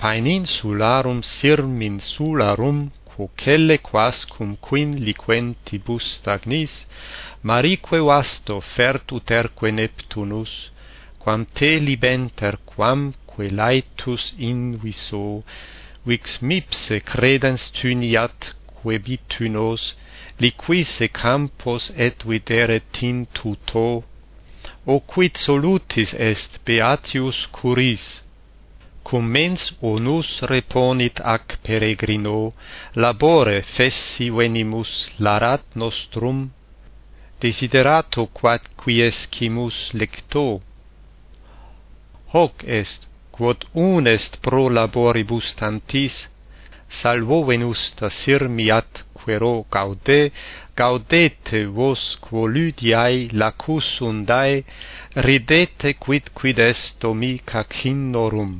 peninsularum sirminsularum quocelle quas cum quin liquentibus stagnis marique vasto fertu terque Neptunus quam te libenter quamque laetus inviso vix mipse credens tuniat quebitunos liquisse campos et videre tintuto o quid solutis est beatius curis? Cummens onus reponit ac peregrino, labore fessi venimus larat nostrum, desiderato quad quiescimus lecto. Hoc est, quod un est pro laboribus tantis, salvo venusta sirmiat quero gaude, gaudete vos quo ludiae lacus undae, ridete quid quid est domi cacinorum.